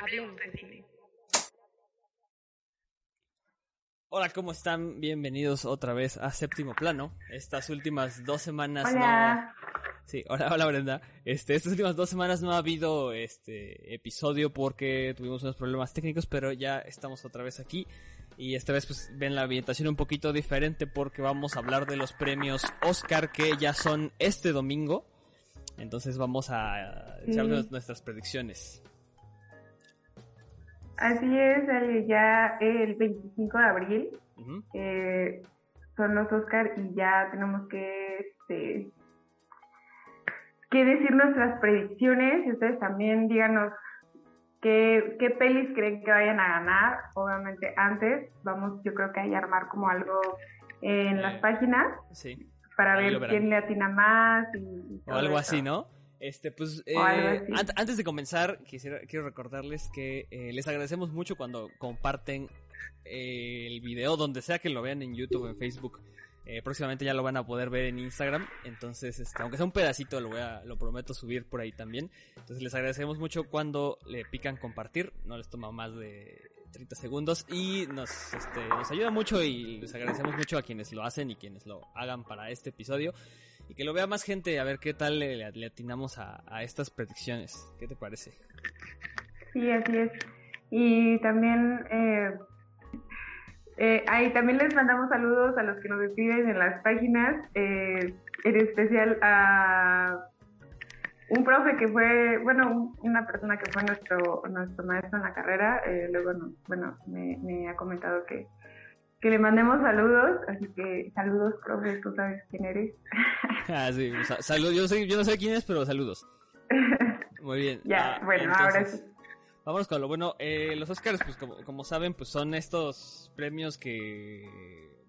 Hablemos de cine. Hola, ¿cómo están? Bienvenidos otra vez a Séptimo Plano. Estas últimas dos semanas Hola. no... Sí, hola, hola Brenda. Este, estas últimas dos semanas no ha habido este episodio porque tuvimos unos problemas técnicos, pero ya estamos otra vez aquí. Y esta vez pues ven la ambientación un poquito diferente porque vamos a hablar de los premios Oscar que ya son este domingo. Entonces vamos a echar Sí. nuestras predicciones. Así es, Ale, ya el 25 de abril eh, son los Oscar y ya tenemos que, este, que decir nuestras predicciones ustedes también díganos qué, qué pelis creen que vayan a ganar. Obviamente antes vamos yo creo que ahí a armar como algo en las páginas Sí. para ahí ver quién le atina más y, y O algo eso. así, ¿no? Este, pues, eh, antes de comenzar, quisiera, quiero recordarles que eh, les agradecemos mucho cuando comparten eh, el video, donde sea que lo vean en YouTube, en Facebook. Eh, próximamente ya lo van a poder ver en Instagram. Entonces, este, aunque sea un pedacito, lo voy a, lo prometo subir por ahí también. Entonces, les agradecemos mucho cuando le pican compartir. No les toma más de 30 segundos y nos, este, nos ayuda mucho y les agradecemos mucho a quienes lo hacen y quienes lo hagan para este episodio. Y que lo vea más gente, a ver qué tal le, atinamos a, a estas predicciones. ¿Qué te parece? Sí, así es. Y también, eh, eh, ahí también les mandamos saludos a los que nos escriben en las páginas, eh, en especial a un profe que fue, bueno, un- una persona que fue nuestro, nuestro maestro en la carrera, eh, luego, bueno, me, me ha comentado que, que le mandemos saludos, así que saludos, profe, tú sabes quién eres. ah, sí, sa- salud, yo, soy, yo no sé quién es, pero saludos. Muy bien. ya, Ah, bueno, ahora sí. Vámonos con lo bueno. Eh, los Oscars, pues como, como saben, pues son estos premios que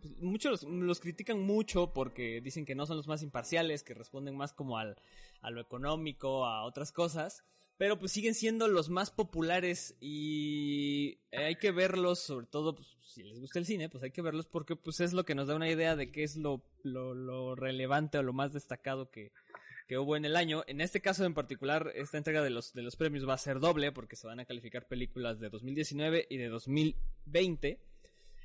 pues, muchos los, los critican mucho porque dicen que no son los más imparciales, que responden más como al, a lo económico, a otras cosas. Pero pues siguen siendo los más populares y hay que verlos, sobre todo pues, si les gusta el cine, pues hay que verlos porque pues es lo que nos da una idea de qué es lo, lo, lo relevante o lo más destacado que, que hubo en el año. En este caso en particular, esta entrega de los, de los premios va a ser doble porque se van a calificar películas de 2019 y de 2020.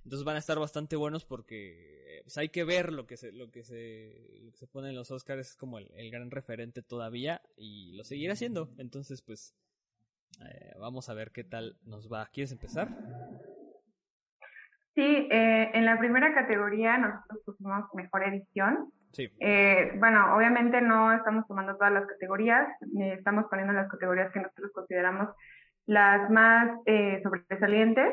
Entonces van a estar bastante buenos porque pues, hay que ver lo que se, lo que se, lo que se pone en los Oscars es como el, el gran referente todavía y lo seguirá haciendo. Entonces, pues, eh, vamos a ver qué tal nos va. ¿Quieres empezar? Sí, eh, en la primera categoría nosotros pusimos mejor edición. Sí. Eh, bueno, obviamente no estamos tomando todas las categorías, eh, estamos poniendo las categorías que nosotros consideramos las más eh, sobresalientes,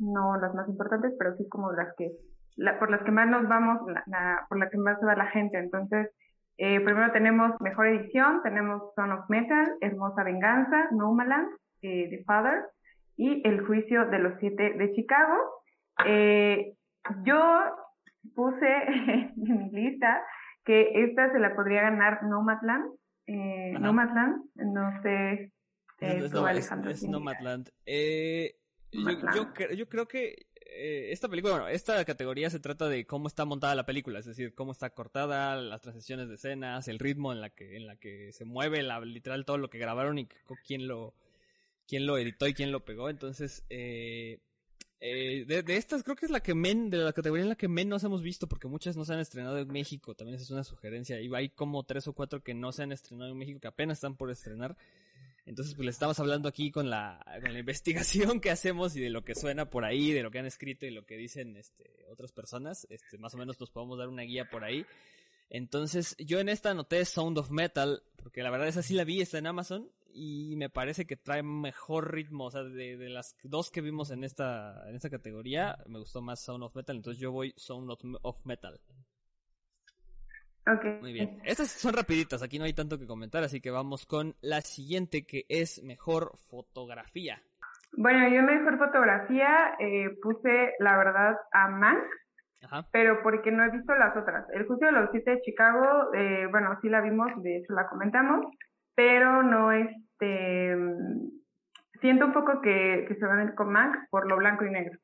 no las más importantes, pero sí como las que, la- por las que más nos vamos, la- la- por las que más se va la gente. Entonces, eh, primero tenemos mejor edición, tenemos Son of Metal, Hermosa Venganza, Nomaland, eh, The Father y El Juicio de los Siete de Chicago. Eh, yo puse en mi lista que esta se la podría ganar Nomadland. Eh. Nomadland, no sé, eh, tú, no- es- Alejandro. es. Nomadland. Eh, yo, yo, yo creo que eh, esta película, bueno, esta categoría se trata de cómo está montada la película, es decir, cómo está cortada, las transiciones de escenas, el ritmo en la que, en la que se mueve, la, literal todo lo que grabaron y quién lo, quién lo editó y quién lo pegó. Entonces, eh, eh, de, de estas creo que es la que men, de la categoría en la que menos hemos visto, porque muchas no se han estrenado en México, también esa es una sugerencia, y hay como tres o cuatro que no se han estrenado en México, que apenas están por estrenar. Entonces, pues le estamos hablando aquí con la, con la investigación que hacemos y de lo que suena por ahí, de lo que han escrito y lo que dicen este, otras personas. Este, más o menos nos podemos dar una guía por ahí. Entonces, yo en esta anoté Sound of Metal, porque la verdad esa sí la vi, está en Amazon, y me parece que trae mejor ritmo. O sea, de, de las dos que vimos en esta, en esta categoría, me gustó más Sound of Metal, entonces yo voy Sound of Metal. Ok. Muy bien. Estas son rapiditas, aquí no hay tanto que comentar, así que vamos con la siguiente que es mejor fotografía. Bueno, yo mejor fotografía eh, puse, la verdad, a Mank, Ajá. pero porque no he visto las otras. El juicio de los siete de Chicago, eh, bueno, sí la vimos, de hecho la comentamos, pero no este... Siento un poco que, que se van a ir con Mank por lo blanco y negro.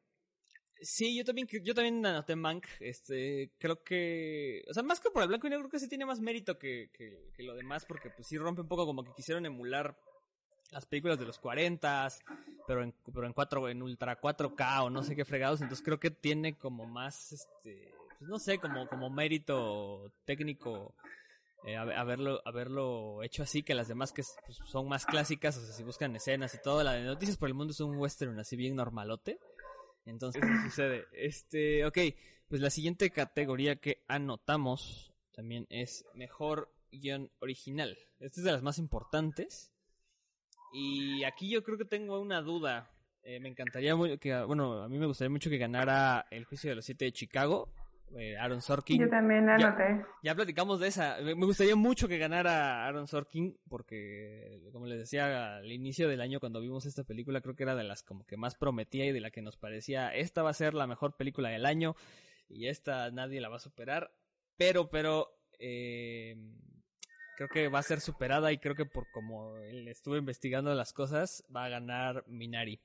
Sí, yo también, yo también anoté Mank, este, creo que, o sea, más que por el blanco y negro, creo que sí tiene más mérito que, que, que lo demás, porque pues sí rompe un poco como que quisieron emular las películas de los 40, pero en, pero en, cuatro, en ultra 4K o no sé qué fregados, entonces creo que tiene como más, este, pues no sé, como, como mérito técnico eh, haberlo, haberlo hecho así que las demás que pues, son más clásicas, o sea, si buscan escenas y todo, la de Noticias por el Mundo es un western así bien normalote. Entonces, eso sucede. Este, ok, pues la siguiente categoría que anotamos también es mejor guion original. Esta es de las más importantes. Y aquí yo creo que tengo una duda. Eh, me encantaría que, bueno, a mí me gustaría mucho que ganara El Juicio de los Siete de Chicago. Eh, Aaron Sorkin. Yo también la anoté. Ya, platicamos de esa. Me gustaría mucho que ganara Aaron Sorkin porque, como les decía al inicio del año cuando vimos esta película, creo que era de las como que más prometía y de la que nos parecía, esta va a ser la mejor película del año y esta nadie la va a superar. Pero, pero, eh, creo que va a ser superada y creo que por como él estuvo investigando las cosas, va a ganar Minari.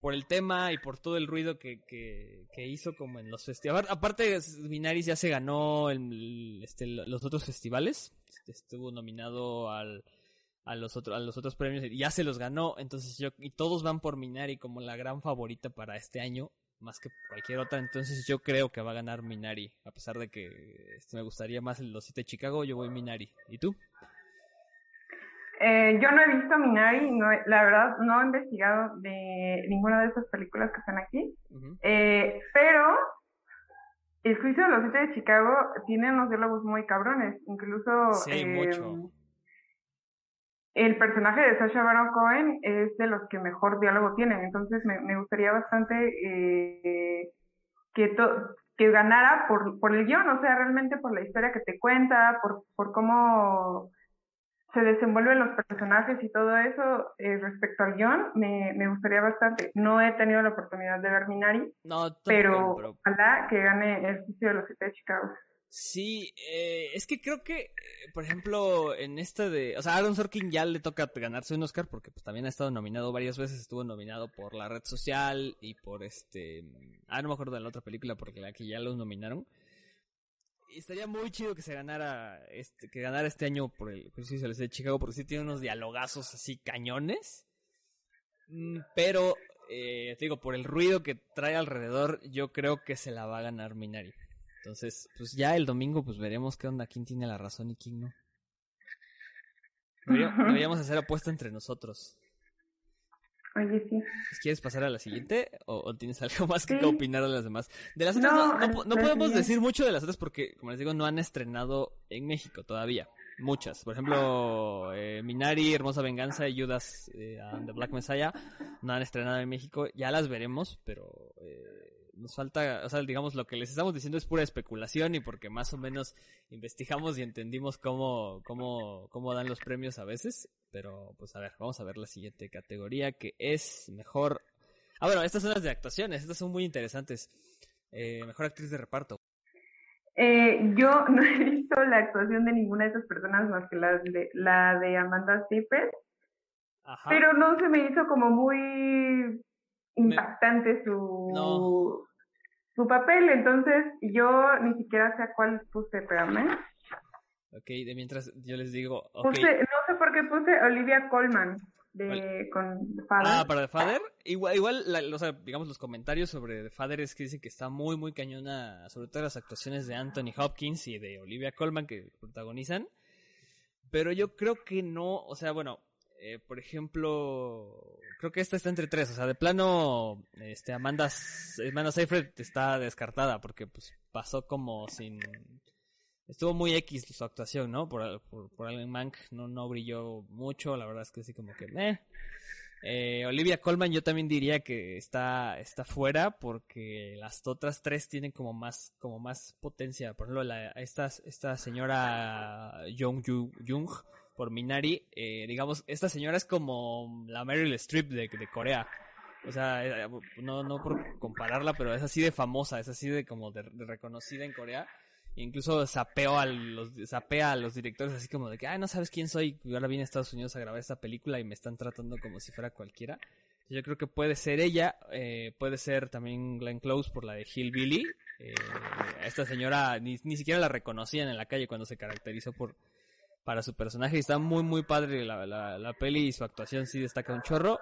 Por el tema y por todo el ruido que, que, hizo como en los festivales. Aparte, Minari ya se ganó el, este, los otros festivales. Estuvo nominado al, a, los otros a los otros premios y ya se los ganó. Entonces yo, y todos van por Minari como la gran favorita para este año más que cualquier otra. Entonces yo creo que va a ganar Minari. A pesar de que este, me gustaría más el 7 de Chicago, yo voy Minari. ¿Y tú? Eh, yo no he visto Minari, no, la verdad no he investigado de ninguna de esas películas que están aquí. eh, pero el juicio de los siete de Chicago tiene unos diálogos muy cabrones. Incluso sí, eh, mucho el personaje de Sasha Baron Cohen es de los que mejor diálogo tienen, entonces me, me gustaría bastante eh, que, que ganara por, por el guion, o sea, realmente por la historia que te cuenta, por, por cómo se desenvuelven los personajes y todo eso eh, respecto al guion, me, me gustaría bastante. No he tenido la oportunidad de ver Minari, no, pero, ojalá que gane el sitio de los siete de Chicago. Sí, eh, es que creo que, eh, por ejemplo, en este de, o sea, Aaron Sorkin ya le toca ganarse un Oscar porque pues también ha estado nominado varias veces, estuvo nominado por La Red Social y por este, ah, no me acuerdo de la otra película porque la que ya los nominaron. Estaría muy chido que se ganara, este, que ganara este año por el juicio de Chicago porque sí tiene unos dialogazos así cañones. Mm, pero, eh, te digo, por el ruido que trae alrededor, yo creo que se la va a ganar Minari. Entonces, pues ya el domingo pues veremos qué onda, quién tiene la razón y quién no. Deberíamos hacer apuesta entre nosotros. Oye, sí. ¿Quieres pasar a la siguiente o, tienes algo más que opinar de las demás? De las otras no, no, podemos decir mucho de las otras porque, como les digo, no han estrenado en México todavía. Muchas. Por ejemplo, eh, Minari, Hermosa Venganza y Judas eh, and the Black Messiah no han estrenado en México. Ya las veremos, pero eh, nos falta, o sea, digamos, lo que les estamos diciendo es pura especulación y porque más o menos investigamos y entendimos cómo, cómo, cómo dan los premios a veces. Pero, pues a ver, vamos a ver la siguiente categoría que es mejor. Ah, bueno, estas son las de actuaciones, estas son muy interesantes. Eh, mejor actriz de reparto. Eh, yo no he visto la actuación de ninguna de esas personas más que la de, la de Amanda Seyfried. Pero no se me hizo como muy impactante su, su papel, entonces yo ni siquiera sé a cuál puse, espérame. Ok, de mientras yo les digo. no sé por qué puse Olivia Colman de, con The Father. Ah, para The Father. Igual, igual o sea, digamos, los comentarios sobre The Father es que dicen que está muy, muy cañona, sobre todo las actuaciones de Anthony Hopkins y de Olivia Colman que protagonizan. Pero yo creo que no, o sea, bueno, eh, por ejemplo, creo que esta está entre tres. O sea, de plano, este, Amanda, Amanda Seyfried está descartada porque pues pasó como sin... Estuvo muy X su actuación, ¿no? Por, por, Alan Mank no, no brilló mucho, la verdad es que sí como que... Eh. Eh, Olivia Colman yo también diría que está, está fuera porque las otras tres tienen como más, como más potencia. Por ejemplo, la, esta, esta señora Jung Jung por Minari, eh, digamos, esta señora es como la Meryl Streep de, de Corea. O sea, eh, no, no por compararla, pero es así de famosa, es así de como de, reconocida en Corea. incluso sapeo a los, sapea a los directores así como de que, ay, no sabes quién soy. Y ahora vine a Estados Unidos a grabar esta película y me están tratando como si fuera cualquiera. Yo creo que puede ser ella, eh, puede ser también Glenn Close por la de Hillbilly. Eh, esta señora ni, ni siquiera la reconocían en la calle cuando se caracterizó por, para su personaje está muy muy padre la, la, la peli y su actuación sí destaca un chorro.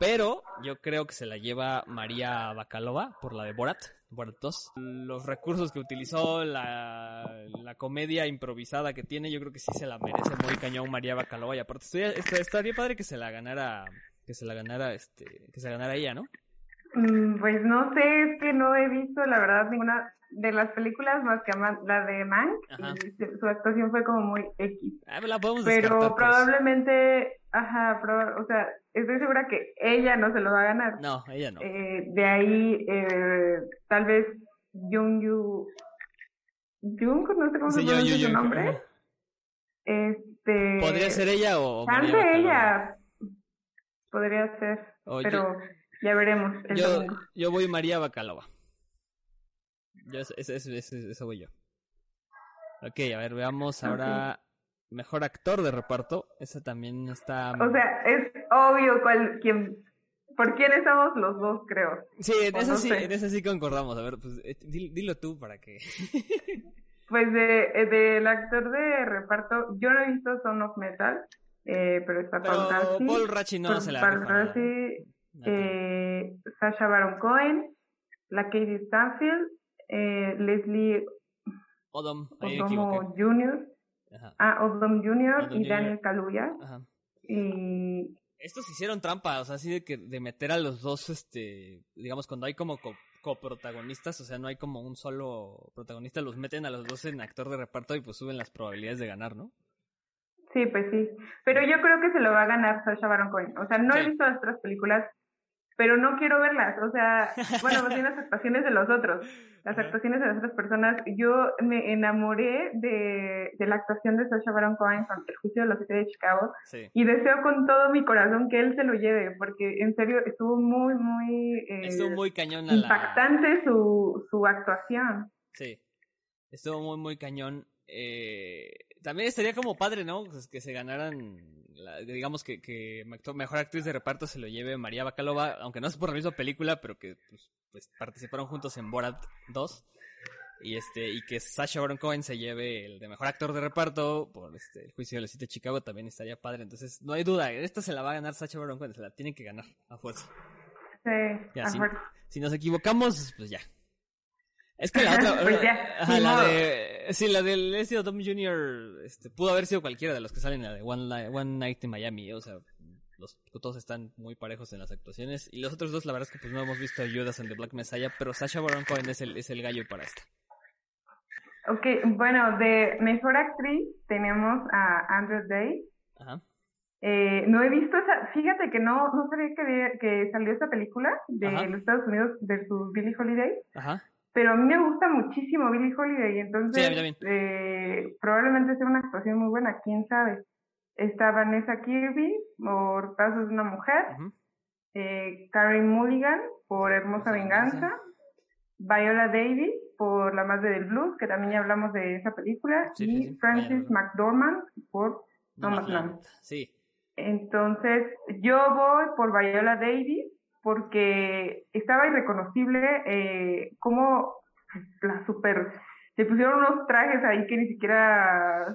Pero yo creo que se la lleva María Bacalova por la de Borat, Borat 2. Los recursos que utilizó, la, la comedia improvisada que tiene, yo creo que sí se la merece muy cañón María Bacalova. Y aparte, estaría, estaría padre que se la ganara, que se la ganara, este, que se la ganara ella, ¿no? Mm, Pues no sé, es que no he visto la verdad ninguna de las películas más que la de Mank. Su- actuación fue como muy X. Ah, la podemos descartar, Pero pues. probablemente, ajá, proba- o sea, estoy segura que ella no se lo va a ganar. No, ella no. Eh, de ahí, eh, tal vez Jung Yu, Jung, no sé cómo se Sí, pronuncia su nombre. Este. ¿Podría ser ella o, Chance ella. Podría ser, O yo- pero ya veremos. el Yo, domingo. yo voy María Bacalova. Yo, eso, eso, eso, eso- eso voy yo. Ok, a ver, veamos ahora. Mejor actor de reparto. Esa también está. O sea, es obvio cuál, quién, por quién estamos los dos, creo. sí, en o esa no sí, sé. en esa sí concordamos. A ver, pues eh, dil- dilo tú para que. Pues de, eh, del actor de reparto, yo no he visto Son of Metal, eh, pero está Pero Paul Rachi no se la Paul eh, Sasha Baron Cohen, la Katie Stanfield, eh, Leslie Odom. Odomo Jr., Ajá, ah, Odom Jr. Odom y Jr. Daniel Kaluuya. ajá. Y Estos hicieron trampa, o sea, así de que de meter a los dos, este, digamos, cuando hay como co- coprotagonistas, o sea, no hay como un solo protagonista, los meten a los dos en actor de reparto y pues suben las probabilidades de ganar, ¿no? Sí, pues sí. Pero yo creo que se lo va a ganar Sacha Baron Cohen. O sea, no he visto las otras películas, pero no quiero verlas. O sea, bueno, más bien las actuaciones de los otros. Las actuaciones de las otras personas. Yo me enamoré de, de la actuación de Sacha Baron Cohen con El juicio de los siete de Chicago Sí. y deseo con todo mi corazón que él se lo lleve, porque en serio estuvo muy, muy, eh, Estuvo muy cañón la... impactante su, su actuación. Sí. Estuvo muy, muy cañón. Eh, también estaría como padre, ¿no? Pues que se ganaran, la- digamos que, que mejor actriz de reparto se lo lleve María Bacalova, aunque no es por la misma película, pero que pues, pues, participaron juntos en Borat 2. Y este, y que Sacha Baron Cohen se lleve el de mejor actor de reparto por este el juicio de los de Chicago también estaría padre. Entonces, no hay duda, esta se la va a ganar Sacha Baron Cohen, se la tiene que ganar a fuerza. Sí, Ya, a fuerza. Si nos equivocamos, pues ya. Es que la otra. Pues ya, ajá, la modo. de. Sí, la del Leslie Odom Jr. Este, pudo haber sido cualquiera de los que salen en la de One, One Night in Miami. ¿eh? O sea, los, todos están muy parejos en las actuaciones. Y los otros dos, la verdad es que pues no hemos visto ayudas en The Black Messiah. Pero Sasha Baron Cohen es el, es el gallo para esta. Ok, bueno, de mejor actriz tenemos a Andrew Day. Ajá. Eh, no he visto esa, fíjate que no, no sabía que, que salió esta película de Ajá. los Estados Unidos versus Billie Holiday, Ajá. Pero a mí me gusta muchísimo Billie Holiday, entonces Sí, mí también. eh, probablemente sea una actuación muy buena, quién sabe. Está Vanessa Kirby por Pasos de una Mujer, ujú. eh, Karen Mulligan por Hermosa Venganza, Venganza. Viola Davis por La Madre del Blues, que también ya hablamos de esa película, Sí, y sí, Francis McDormand por. Nomadland. Sí. Entonces, yo voy por Viola Davis porque estaba irreconocible eh, como la super... Se pusieron unos trajes ahí que ni siquiera...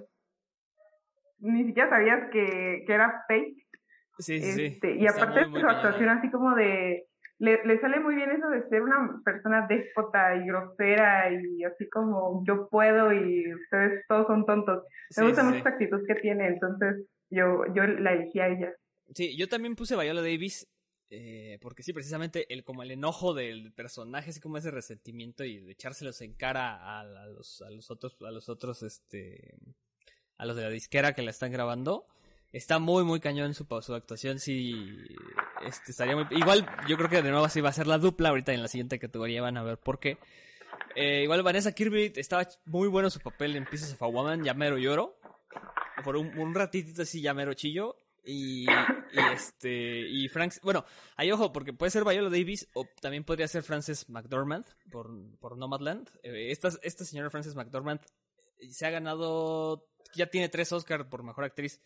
Ni siquiera sabías que, que era fake. Sí, sí, sí. Este, y Está aparte muy su actuación así como de... Le, le sale muy bien eso de ser una persona déspota y grosera y así como yo puedo y ustedes todos son tontos. Me gusta mucho esa actitud que tiene, entonces yo, yo la elegí a ella. Sí, yo también puse Viola Davis. Eh, porque sí, precisamente el como el enojo del personaje, así como ese resentimiento y de echárselos en cara a, los, a los otros, a los otros, este, a los de la disquera que la están grabando, está muy, muy cañón su, su actuación, sí, este, estaría muy, igual yo creo que de nuevo así va a ser la dupla, ahorita en la siguiente categoría van a ver por qué. Eh, igual Vanessa Kirby estaba muy bueno su papel en Pieces of a Woman, ya lloro, por un, un ratitito así ya chillo, y, este y Frank bueno ahí ojo porque puede ser Viola Davis o también podría ser Frances McDormand por, por Nomadland Eh, esta, esta señora Frances McDormand se ha ganado ya tiene tres Oscars por mejor actriz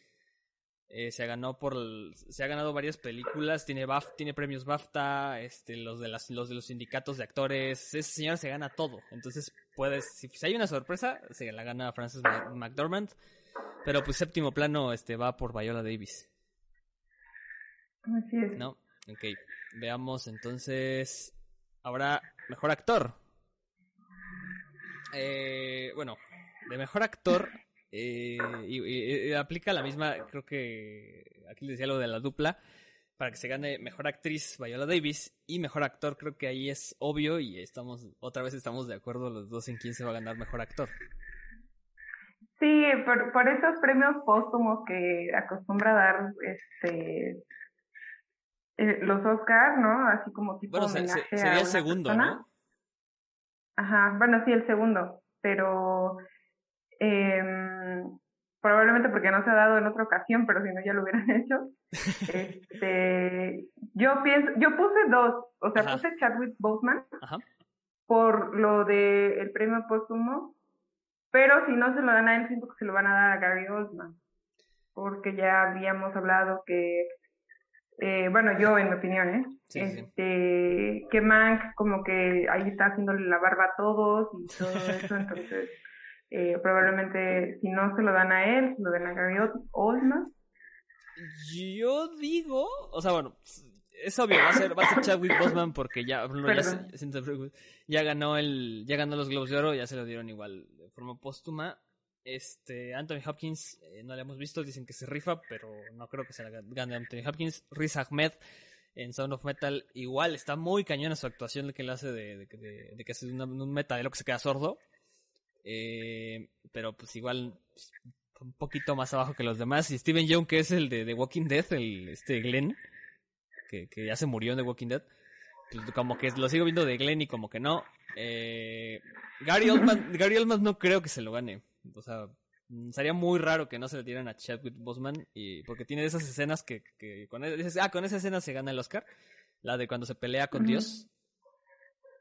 Eh, se ganó por se ha ganado varias películas, tiene BAF, tiene premios BAFTA, este los de las los de los sindicatos de actores, ese señor se gana todo. Entonces, puedes si, hay una sorpresa, se la gana Frances McDormand, pero pues séptimo plano este va por Viola Davis. Así es. ¿No? Ok. Veamos entonces ahora mejor actor. Eh, bueno, de mejor actor eh, y, aplica la misma, creo que aquí les decía lo de la dupla, para que se gane mejor actriz Viola Davis y mejor actor, creo que ahí es obvio y estamos, otra vez estamos de acuerdo los dos en quién se va a ganar mejor actor. Sí, por, por esos premios póstumos que acostumbra dar este eh, los Oscars, ¿no? Así como tipo bueno, sería el segundo, ¿no? Ajá, bueno, sí, el segundo, pero eh, probablemente porque no se ha dado en otra ocasión, pero si no ya lo hubieran hecho. este, yo pienso, yo puse dos, o sea, puse Chadwick Boseman por lo de el premio póstumo, pero si no se lo dan a él, siento que se lo van a dar a Gary Oldman, porque ya habíamos hablado que eh, bueno, yo en mi opinión, ¿eh? este, que Mank como que ahí está haciéndole la barba a todos y todo eso, entonces eh, probablemente si no se lo dan a él, se lo den a Gary Oldman. Yo digo, o sea, bueno, es obvio, va a ser, va a ser Chadwick Boseman porque ya, ya, ganó el, ya ganó los Globos de Oro, ya se lo dieron igual de forma póstuma. Este, Anthony Hopkins, eh, no lo hemos visto, dicen que se rifa, pero no creo que se la gane Anthony Hopkins. Riz Ahmed en Sound of Metal, igual está muy cañona su actuación que él hace de, de, de, que es un, un lo que se queda sordo. Eh, pero pues igual pues, un poquito más abajo que los demás. Y Steven Young, que es el de The Walking Dead, el este Glenn, que, que ya se murió en The Walking Dead. Como que lo sigo viendo de Glenn y como que no. Eh, Gary Oldman, Gary Oldman no creo que se lo gane. O sea, mm, sería muy raro que no se le tiren a Chadwick Boseman y porque tiene esas escenas que, que con dices, ah, con esa escena se gana el Oscar, la de cuando se pelea con Dios.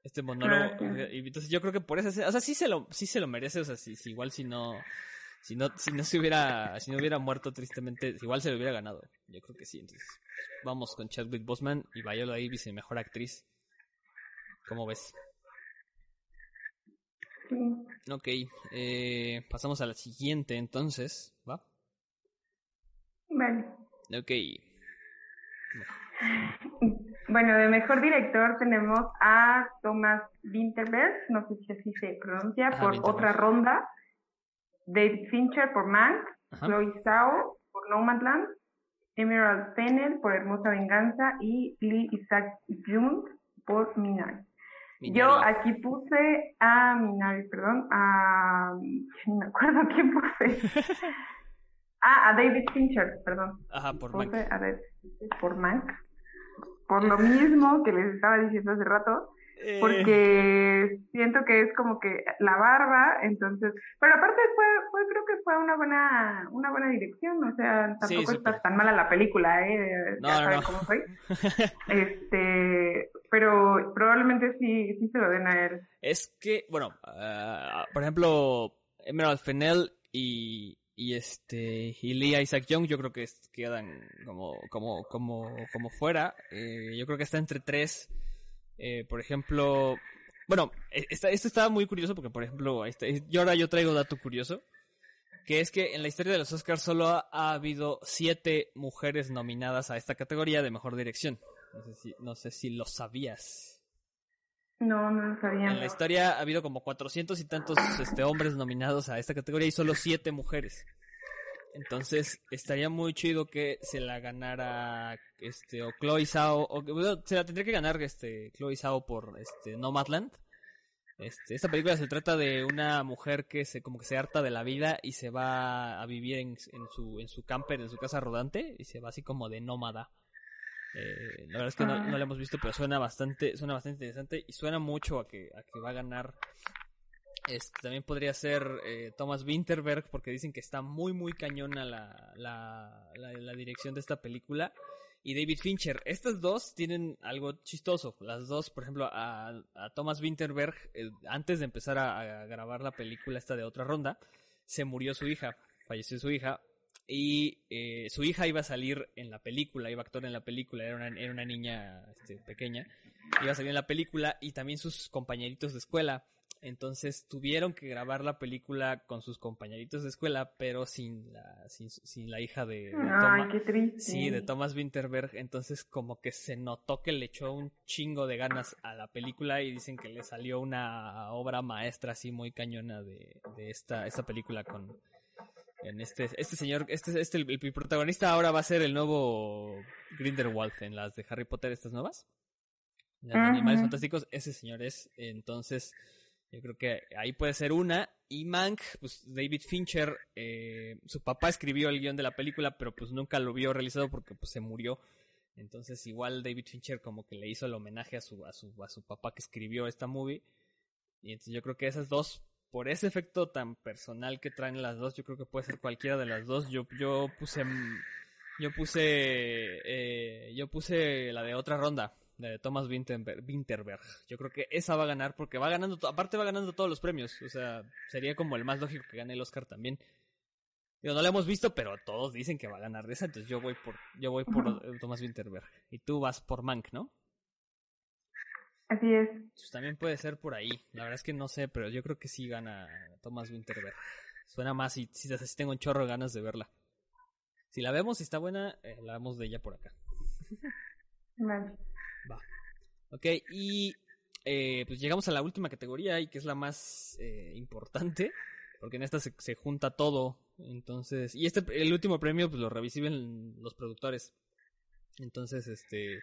Este monólogo, y entonces yo creo que por esa escena, o sea, sí se lo sí se lo merece, o sea, si, igual si no si no si no se hubiera si no hubiera muerto tristemente, igual se lo hubiera ganado. Yo creo que sí, entonces vamos con Chadwick Boseman y Viola Davis mejor actriz. ¿Cómo ves? Ok, eh, pasamos a la siguiente entonces, ¿va? Vale. Ok. Bueno, de mejor director tenemos a Thomas Winterberg, no sé si así se pronuncia, por otra ronda. David Fincher por Mank, Chloe Zhao por Nomadland, Emerald Fennel por Hermosa Venganza y Lee Isaac Jung por Minari. Yo aquí puse a Minari, perdón, a... No me acuerdo quién puse. ah, a David Fincher, perdón. Ajá, por puse A David, por Mank. Por lo mismo que les estaba diciendo hace rato eh. porque siento que es como que la barba, entonces, pero aparte fue, fue creo que fue una buena, una buena dirección, o sea, tampoco está tan mala la película, eh, no, ya saben cómo soy, este, pero probablemente sí, sí se lo den a él. Es que, bueno, uh, por ejemplo, Emerald Fennell y, y este y Lee Isaac Young yo creo que quedan como como como como fuera eh, yo creo que está entre tres eh, por ejemplo, bueno, e, esto estaba muy curioso porque, por ejemplo, este, yo ahora yo traigo dato curioso, que es que en la historia de los Oscars solo ha, habido siete mujeres nominadas a esta categoría de mejor dirección. No sé si, no sé si lo sabías. No, no lo sabía. En la historia ha habido como cuatrocientos y tantos este, hombres nominados a esta categoría y solo siete mujeres. Entonces, estaría muy chido que se la ganara este o Chloe Zhao o se la tendría que ganar este Chloe Zhao por este Nomadland. Este, esta película se trata de una mujer que se como que se harta de la vida y se va a vivir en, su en su camper, en su casa rodante y se va así como de nómada. Eh, la verdad es que no, no la hemos visto, pero suena bastante suena bastante interesante y suena mucho a que a que va a ganar este, también podría ser eh, Thomas Winterberg, porque dicen que está muy, muy cañona la, la, la, dirección de esta película. Y David Fincher. Estas dos tienen algo chistoso. Las dos, por ejemplo, a, a Thomas Winterberg, eh, antes de empezar a, grabar la película esta de otra ronda, se murió su hija, falleció su hija. Y eh, su hija iba a salir en la película, iba a actuar en la película, era una, era una niña este, pequeña, iba a salir en la película y también sus compañeritos de escuela. Entonces tuvieron que grabar la película con sus compañeritos de escuela, pero sin la, sin, la hija de, Ay, qué triste. Sí, de Thomas Winterberg. Entonces como que se notó que le echó un chingo de ganas a la película y dicen que le salió una obra maestra así muy cañona de, de esta, esta película con, en este, este señor, este, este el, protagonista ahora va a ser el nuevo Grindelwald en las de Harry Potter, estas nuevas. Las animales fantásticos, ese señor es, entonces, yo creo que ahí puede ser una. Y Mank, pues David Fincher, eh, su papá escribió el guion de la película, pero pues nunca lo vio realizado porque pues se murió. Entonces igual David Fincher como que le hizo el homenaje a su, a su, a su papá que escribió esta movie. Y entonces yo creo que esas dos por ese efecto tan personal que traen las dos, yo creo que puede ser cualquiera de las dos. Yo, yo puse, yo puse, eh, yo puse la de otra ronda, de Thomas Winterberg. Yo creo que esa va a ganar porque va ganando, aparte va ganando todos los premios. O sea, sería como el más lógico que gane el Oscar también. Yo no lo hemos visto, pero todos dicen que va a ganar de esa, entonces yo voy por, yo voy por Thomas Winterberg. Y tú vas por Mank, ¿no? Así es. Pues también puede ser por ahí. La verdad es que no sé, pero yo creo que sí gana Thomas Winterberg. Suena más y si, si tengo un chorro de ganas de verla. Si la vemos, y está buena, eh, la vemos de ella por acá. Vale. Va. Ok, y eh, pues llegamos a la última categoría y que es la más eh, importante, porque en esta se, se, junta todo. Entonces, y este, el último premio, pues lo reciben los productores. Entonces, este,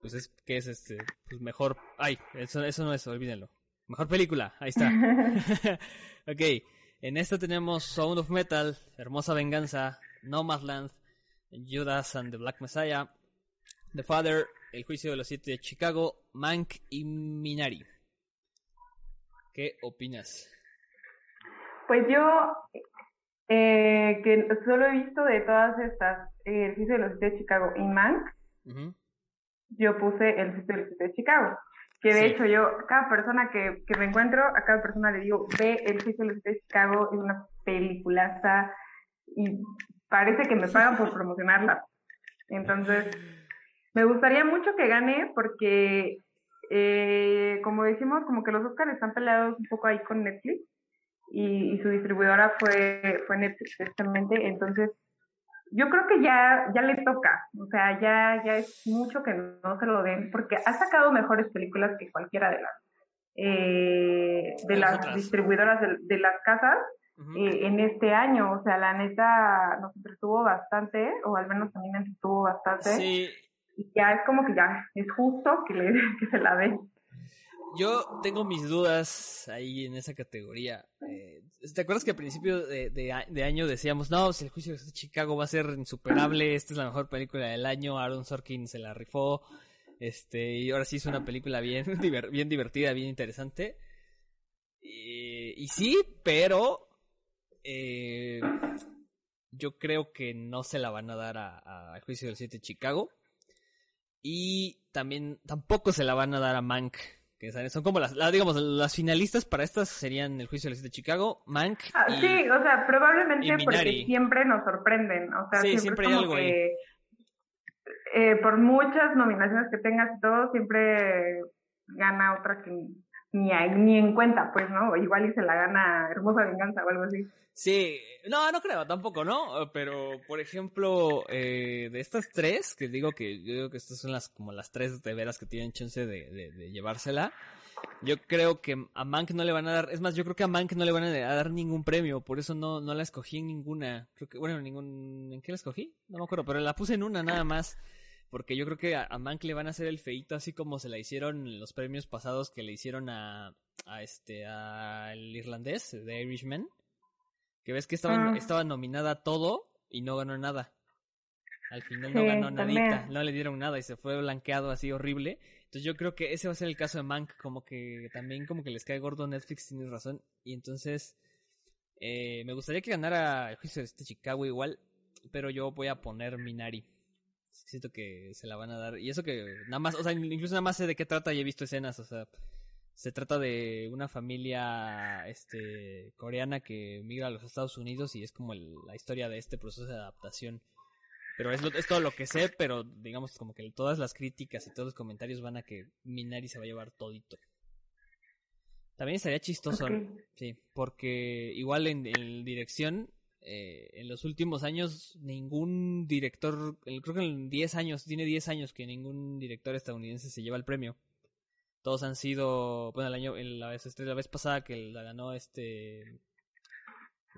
pues es que es este, pues mejor, ay, eso, eso no es, olvídenlo. Mejor película, ahí está. ok, en esta tenemos Sound of Metal, Hermosa Venganza, Nomadland, Judas and the Black Messiah, The Father, El Juicio de los Siete de Chicago, Mank y Minari. ¿Qué opinas? Pues yo, eh, que solo he visto de todas estas, eh, El Juicio de los Siete de Chicago y Mank, yo puse el sitio de Chicago. Que de hecho yo, cada persona que, que me encuentro, a cada persona le digo, ve el sitio de Chicago, es una peliculaza y parece que me pagan por promocionarla. Entonces, me gustaría mucho que gane porque, eh, como decimos, como que los Oscars están peleados un poco ahí con Netflix y, y su distribuidora fue, fue Netflix precisamente. Entonces, yo creo que ya, ya le toca, o sea, ya, ya es mucho que no se lo den, porque ha sacado mejores películas que cualquiera de las, eh, de las distribuidoras de, las casas eh, en este año, o sea, la neta nos entretuvo bastante, o al menos a mí me entretuvo bastante. Sí. Y ya es como que ya es justo que, le, que se la den. Yo tengo mis dudas ahí en esa categoría. Eh, ¿Te acuerdas que al principio de, de, año decíamos, no, si el juicio de Chicago va a ser insuperable, esta es la mejor película del año, Aaron Sorkin se la rifó, este, y ahora sí es una película bien, bien divertida, bien interesante. Y, sí, pero eh, yo creo que no se la van a dar a, a Juicio del 7 Chicago. Y también tampoco se la van a dar a Mank que son como las, digamos, las finalistas para estas serían el juicio de de Chicago, Mank. Ah, sí, o sea, probablemente porque siempre nos sorprenden, o sea, siempre, hay algo ahí. Eh, por muchas nominaciones que tengas y todo, siempre gana otra que ni, ni en cuenta, pues, ¿no? Igual y se la gana Hermosa Venganza o algo así. Sí, no, no creo, tampoco, ¿no? Pero, por ejemplo, eh, de estas tres, que digo que yo digo que estas son las como las tres de veras que tienen chance de, de, llevársela, yo creo que a Mank no le van a dar, es más, yo creo que a Mank no le van a dar ningún premio, por eso no, no la escogí en ninguna, creo que, bueno, ningún, ¿en qué la escogí? No me acuerdo, pero la puse en una nada más, porque yo creo que a, a Mank le van a hacer el feito así como se la hicieron los premios pasados que le hicieron a, a este, al irlandés, de Irishman que ves que estaba, ah. estaba nominada todo y no ganó nada. Al final no ganó nadita, no le dieron nada y se fue blanqueado así horrible. Entonces yo creo que ese va a ser el caso de Mank, como que también como que les cae gordo Netflix, tienes razón. Y entonces eh, me gustaría que ganara el juicio de este Chicago igual, pero yo voy a poner Minari. Siento que se la van a dar. Y eso que nada más, o sea, incluso nada más sé de qué trata y he visto escenas, o sea, Se trata de una familia este, coreana que migra a los Estados Unidos y es como la historia de este proceso de adaptación. Pero es, es, todo lo que sé, pero digamos como que todas las críticas y todos los comentarios van a que Minari se va a llevar todito. También estaría chistoso, sí, porque igual en, en dirección, eh, en los últimos años, ningún director, creo que en 10 años, tiene 10 años que ningún director estadounidense se lleva el premio. Todos han sido, bueno, el año, la vez, este, la vez pasada que la ganó este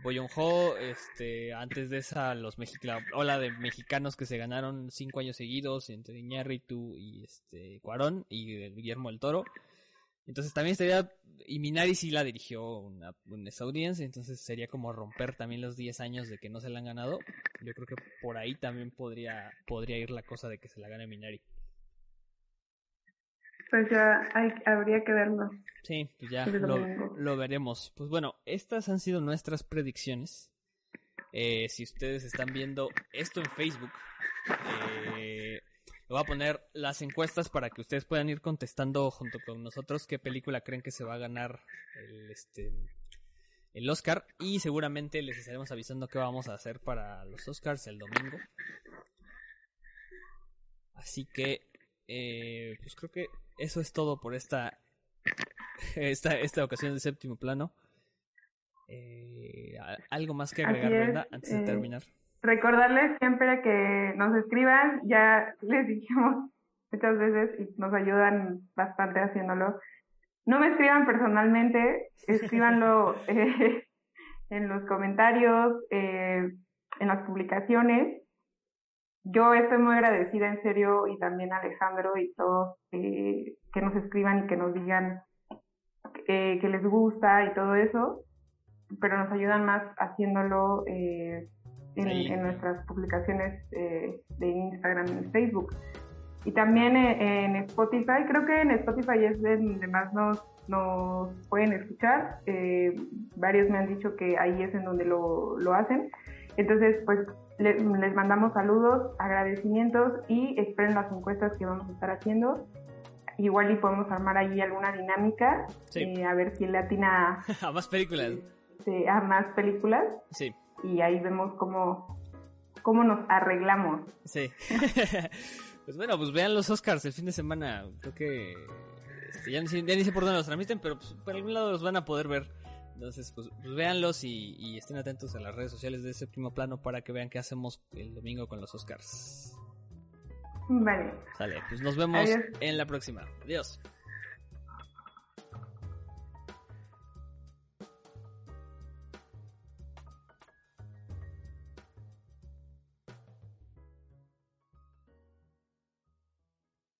Boyon Ho, este, antes de esa, los la ola de mexicanos que se ganaron cinco años seguidos entre Iñárritu y este Cuarón y Guillermo del Toro. Entonces también sería, y Minari sí la dirigió una, una audiencia, entonces sería como romper también los 10 años de que no se la han ganado. Yo creo que por ahí también podría, podría ir la cosa de que se la gane Minari. Pues ya hay, habría que verlo. Sí, pues ya lo, veremos. Pues bueno, estas han sido nuestras predicciones. Eh, si ustedes están viendo esto en Facebook, eh, voy a poner las encuestas para que ustedes puedan ir contestando junto con nosotros qué película creen que se va a ganar el, este, el Oscar. Y seguramente les estaremos avisando qué vamos a hacer para los Oscars el domingo. Así que, eh, pues creo que eso es todo por esta, esta, esta ocasión de séptimo plano. Eh, ¿Algo más que agregar, Brenda, antes de eh, terminar? Recordarles siempre que nos escriban, ya les dijimos muchas veces y nos ayudan bastante haciéndolo. No me escriban personalmente, escríbanlo eh, en los comentarios, en las publicaciones yo estoy muy agradecida en serio y también Alejandro y todos eh, que nos escriban y que nos digan eh, que les gusta y todo eso, pero nos ayudan más haciéndolo eh, en, nuestras publicaciones de Instagram y Facebook. Y también en Spotify, creo que en Spotify es donde más nos, nos pueden escuchar. varios me han dicho que ahí es en donde lo, lo hacen. Entonces, pues les, mandamos saludos, agradecimientos y esperen las encuestas que vamos a estar haciendo. Igual y podemos armar ahí alguna dinámica, eh, a ver si le atina a más películas. a más películas. Sí. Y ahí vemos cómo, cómo nos arreglamos. Sí. pues bueno, pues vean los Oscars el fin de semana. Creo que este, ya, ni, sé por dónde los transmiten, pero pues, por algún lado los van a poder ver. Entonces, pues, pues véanlos y, estén atentos a las redes sociales de Séptimo Plano para que vean qué hacemos el domingo con los Oscars. Vale. Sale, pues nos vemos en la próxima. Adiós.